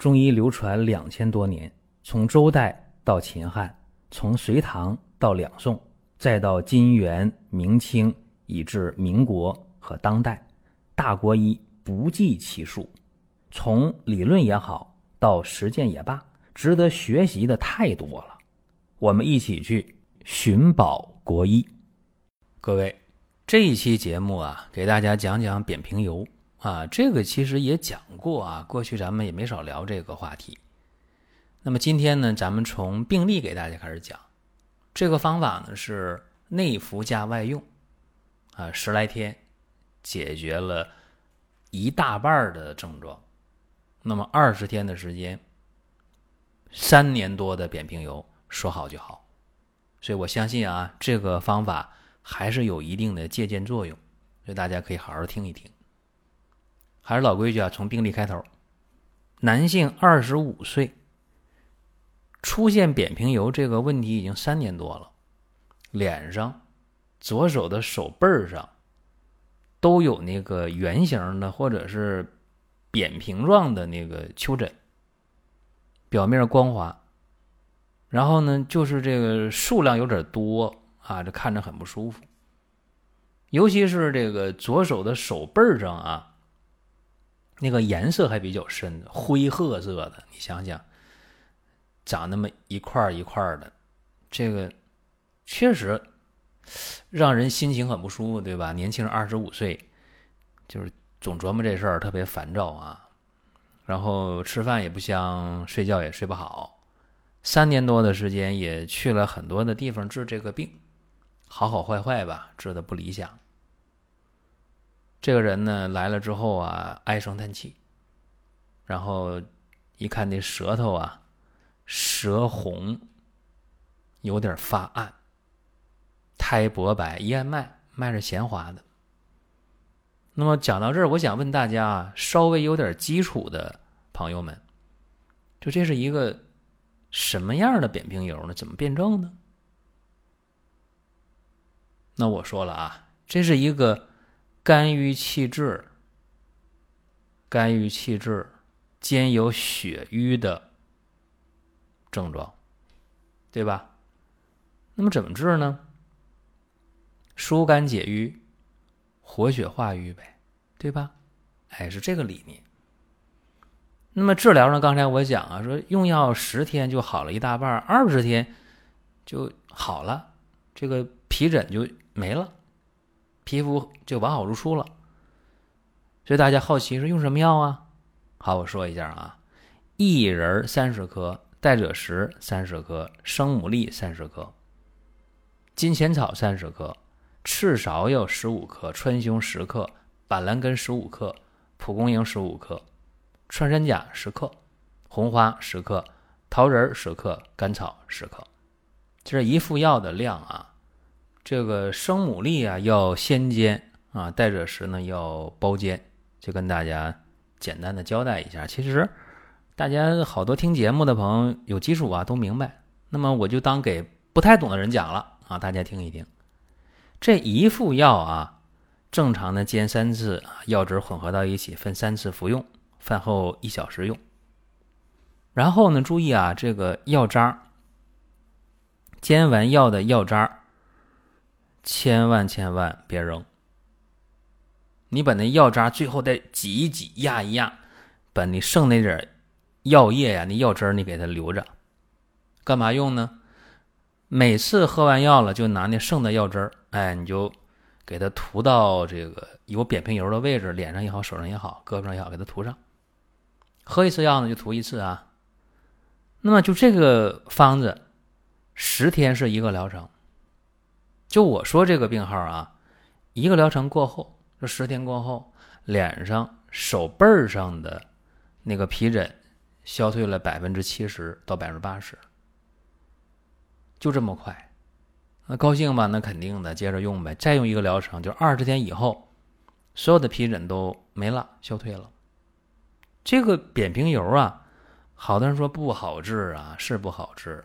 中医流传两千多年，从周代到秦汉，从隋唐到两宋，再到金元明清，以至民国和当代，大国医不计其数。从理论也好，到实践也罢，值得学习的太多了。我们一起去寻宝国医。各位，这一期节目啊，给大家讲讲扁平疣啊。这个其实也讲过啊，过去咱们也没少聊这个话题。那么今天呢，咱们从病例给大家开始讲。这个方法呢是内服加外用啊，十来天解决了一大半的症状。那么二十天的时间，三年多的扁平疣说好就好，所以我相信啊，这个方法还是有一定的借鉴作用，所以大家可以好好听一听。还是老规矩啊，从病例开头，男性二十五岁，出现扁平疣这个问题已经三年多了，脸上、左手的手背上都有那个圆形的或者是。扁平状的那个丘疹，表面光滑，然后呢，就是这个数量有点多啊，这看着很不舒服。尤其是这个左手的手背上啊，那个颜色还比较深，灰褐色的。你想想，长那么一块一块的，这个确实让人心情很不舒服，对吧？年轻人二十五岁，就是。总琢磨这事儿，特别烦躁啊，然后吃饭也不香，睡觉也睡不好，三年多的时间也去了很多的地方治这个病，好好坏坏吧，治的不理想。这个人呢来了之后啊，唉声叹气，然后一看那舌头啊，舌红，有点发暗，苔薄白，一按脉，脉是弦滑的。那么讲到这儿，我想问大家啊，稍微有点基础的朋友们，就这是一个什么样的扁平疣呢？怎么辨证呢？那我说了啊，这是一个肝郁气滞、肝郁气滞兼有血瘀的症状，对吧？那么怎么治呢？疏肝解郁。活血化瘀呗，对吧？哎，是这个理念。那么治疗上，刚才我讲啊，说用药十天就好了一大半，二十天就好了，这个皮疹就没了，皮肤就完好如初了。所以大家好奇是用什么药啊？好，我说一下啊，薏仁三十克，代赭石三十克，生牡蛎三十克，金钱草三十克。赤芍药十五克，川芎十克，板蓝根十五克，蒲公英十五克，穿山甲十克，红花十克，桃仁十克，甘草十克。这是一副药的量啊。这个生牡蛎啊要先煎啊，代赭石呢要包煎，就跟大家简单的交代一下。其实大家好多听节目的朋友有基础啊，都明白。那么我就当给不太懂的人讲了啊，大家听一听。这一副药啊，正常的煎三次，药汁混合到一起，分三次服用，饭后一小时用。然后呢，注意啊，这个药渣，煎完药的药渣，千万千万别扔。你把那药渣最后再挤一挤，压一压，把你剩那点药液呀，那药汁你给它留着，干嘛用呢？每次喝完药了，就拿那剩的药汁，哎，你就给它涂到这个有扁平疣的位置，脸上也好，手上也好，胳膊上也好，给它涂上。喝一次药呢，就涂一次啊。那么就这个方子，十天是一个疗程。就我说这个病号啊，一个疗程过后，这十天过后，脸上、手背上的那个皮疹消退了百分之七十到百分之八十。就这么快，那高兴吧？那肯定的，接着用呗。再用一个疗程，就二十天以后，所有的皮疹都没了，消退了。这个扁平疣啊，好多人说不好治啊，是不好治。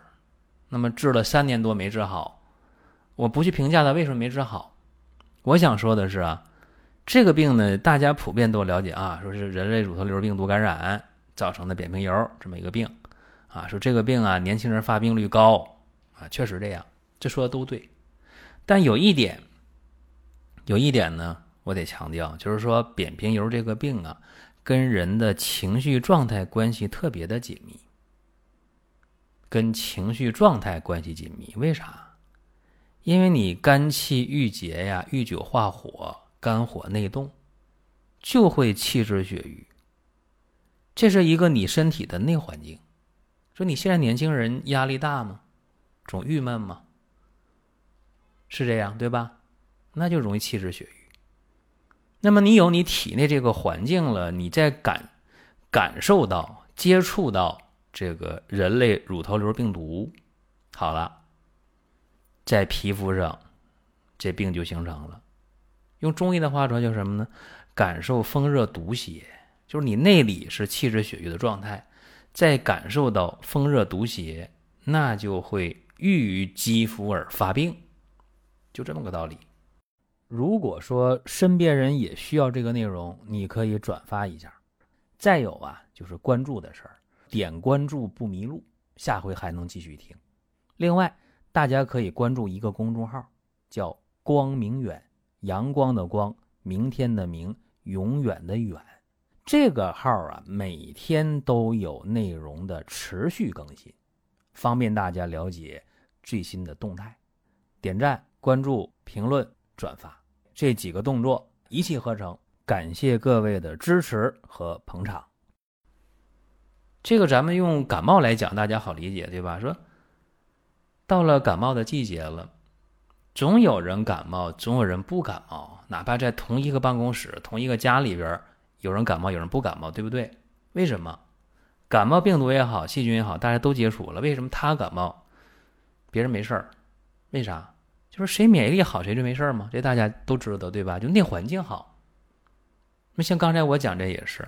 那么治了三年多没治好，我不去评价他为什么没治好。我想说的是啊，这个病呢，大家普遍都了解啊，说是人类乳头瘤病毒感染造成的扁平疣这么一个病啊，说这个病啊，年轻人发病率高啊，确实这样，这说的都对。但有一点，有一点呢，我得强调，就是说扁平疣这个病啊，跟人的情绪状态关系特别的紧密，跟情绪状态关系紧密。为啥？因为你肝气郁结呀，郁久化火，肝火内动，就会气滞血瘀。这是一个你身体的内环境。说你现在年轻人压力大吗？总郁闷吗？是这样对吧？那就容易气滞血瘀。那么你有你体内这个环境了，你在感感受到、接触到这个人类乳头瘤病毒，好了。在皮肤上，这病就形成了。用中医的话说，叫什么呢？感受风热毒邪，就是你内里是气滞血瘀的状态，再感受到风热毒邪，那就会郁于肌肤而发病，就这么个道理。如果说身边人也需要这个内容，你可以转发一下。再有啊，就是关注的事儿，点关注不迷路，下回还能继续听。另外。大家可以关注一个公众号，叫“光明远”，阳光的光，明天的明，永远的远。这个号啊，每天都有内容的持续更新，方便大家了解最新的动态。点赞、关注、评论、转发这几个动作一气呵成，感谢各位的支持和捧场。这个咱们用感冒来讲，大家好理解，对吧？说。到了感冒的季节了，总有人感冒，总有人不感冒。哪怕在同一个办公室、同一个家里边，有人感冒，有人不感冒，对不对？为什么？感冒病毒也好，细菌也好，大家都接触了。为什么他感冒，别人没事儿？为啥？就是谁免疫力好，谁就没事儿吗？这大家都知道，对吧？就那环境好。那像刚才我讲这也是，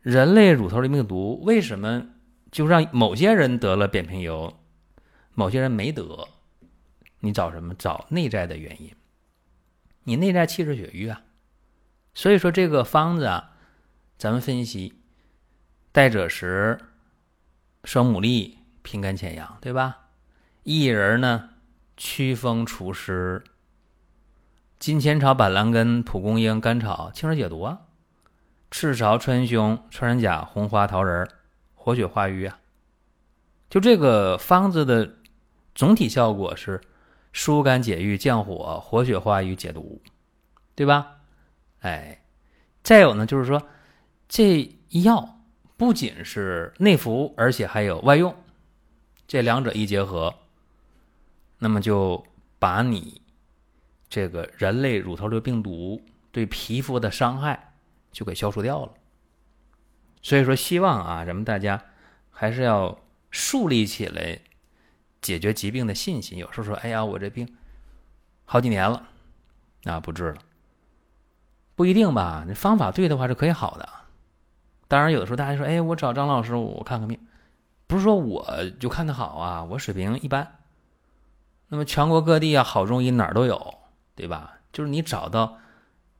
人类乳头的病毒为什么就让某些人得了扁平疣？某些人没得，你找什么？找内在的原因。你内在气滞血瘀啊，所以说这个方子啊，咱们分析：代赭石、生牡蛎、平肝潜阳，对吧？薏仁呢，祛风除湿；金钱草、板蓝根、蒲公英、甘草，清热解毒啊；赤芍、川芎、穿山甲、红花桃仁，活血化瘀啊。就这个方子的。总体效果是疏肝解郁、降火、活血化瘀、解毒，对吧？哎，再有呢，就是说这药不仅是内服，而且还有外用，这两者一结合，那么就把你这个人类乳头瘤病毒对皮肤的伤害就给消除掉了。所以说，希望啊，咱们大家还是要树立起来。解决疾病的信心，有时候说：“哎呀，我这病好几年了，啊，不治了。”不一定吧？那方法对的话是可以好的。当然，有的时候大家说：“哎，我找张老师，我看看病，不是说我就看的好啊，我水平一般。”那么全国各地啊，好中医哪儿都有，对吧？就是你找到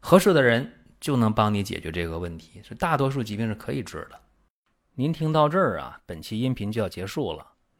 合适的人，就能帮你解决这个问题。是大多数疾病是可以治的。您听到这儿啊，本期音频就要结束了。